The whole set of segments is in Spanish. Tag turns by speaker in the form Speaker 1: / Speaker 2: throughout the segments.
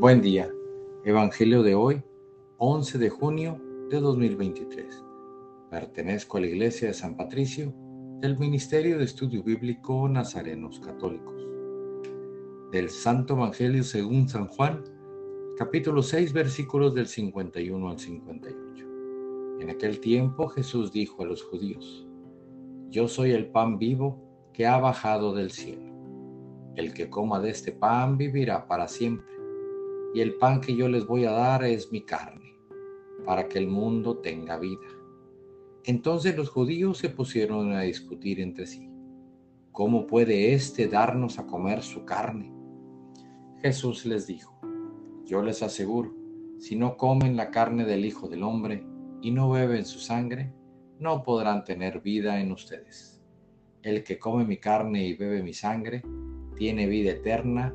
Speaker 1: Buen día. Evangelio de hoy, 11 de junio de 2023. Pertenezco a la Iglesia de San Patricio del Ministerio de Estudio Bíblico Nazarenos Católicos. Del Santo Evangelio según San Juan, capítulo 6, versículos del 51 al 58. En aquel tiempo Jesús dijo a los judíos, Yo soy el pan vivo que ha bajado del cielo. El que coma de este pan vivirá para siempre y el pan que yo les voy a dar es mi carne, para que el mundo tenga vida. Entonces los judíos se pusieron a discutir entre sí. ¿Cómo puede éste darnos a comer su carne? Jesús les dijo, yo les aseguro, si no comen la carne del Hijo del Hombre y no beben su sangre, no podrán tener vida en ustedes. El que come mi carne y bebe mi sangre, tiene vida eterna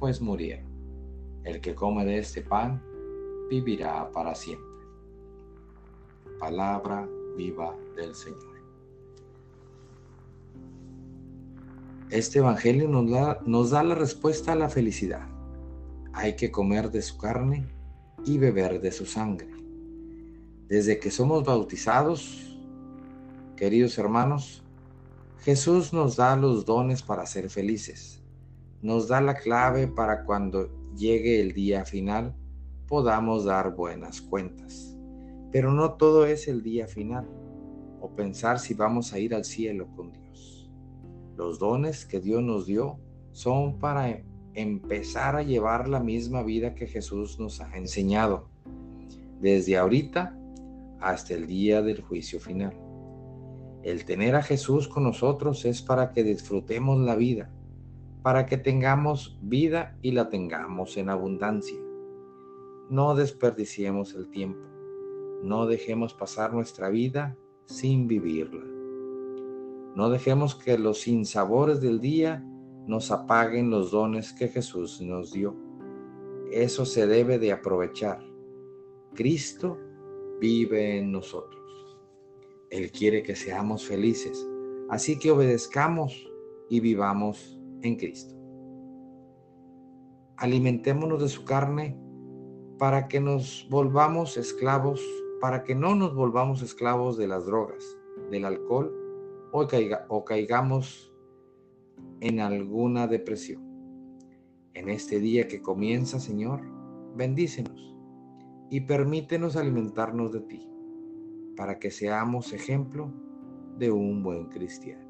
Speaker 1: pues murieron. El que come de este pan vivirá para siempre. Palabra viva del Señor. Este Evangelio nos da, nos da la respuesta a la felicidad. Hay que comer de su carne y beber de su sangre. Desde que somos bautizados, queridos hermanos, Jesús nos da los dones para ser felices nos da la clave para cuando llegue el día final podamos dar buenas cuentas. Pero no todo es el día final o pensar si vamos a ir al cielo con Dios. Los dones que Dios nos dio son para empezar a llevar la misma vida que Jesús nos ha enseñado, desde ahorita hasta el día del juicio final. El tener a Jesús con nosotros es para que disfrutemos la vida para que tengamos vida y la tengamos en abundancia. No desperdiciemos el tiempo, no dejemos pasar nuestra vida sin vivirla. No dejemos que los sinsabores del día nos apaguen los dones que Jesús nos dio. Eso se debe de aprovechar. Cristo vive en nosotros. Él quiere que seamos felices, así que obedezcamos y vivamos en Cristo. Alimentémonos de su carne para que nos volvamos esclavos, para que no nos volvamos esclavos de las drogas, del alcohol o, o caigamos en alguna depresión. En este día que comienza, Señor, bendícenos y permítenos alimentarnos de ti, para que seamos ejemplo de un buen cristiano.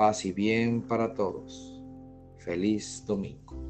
Speaker 1: Paz y bien para todos. Feliz domingo.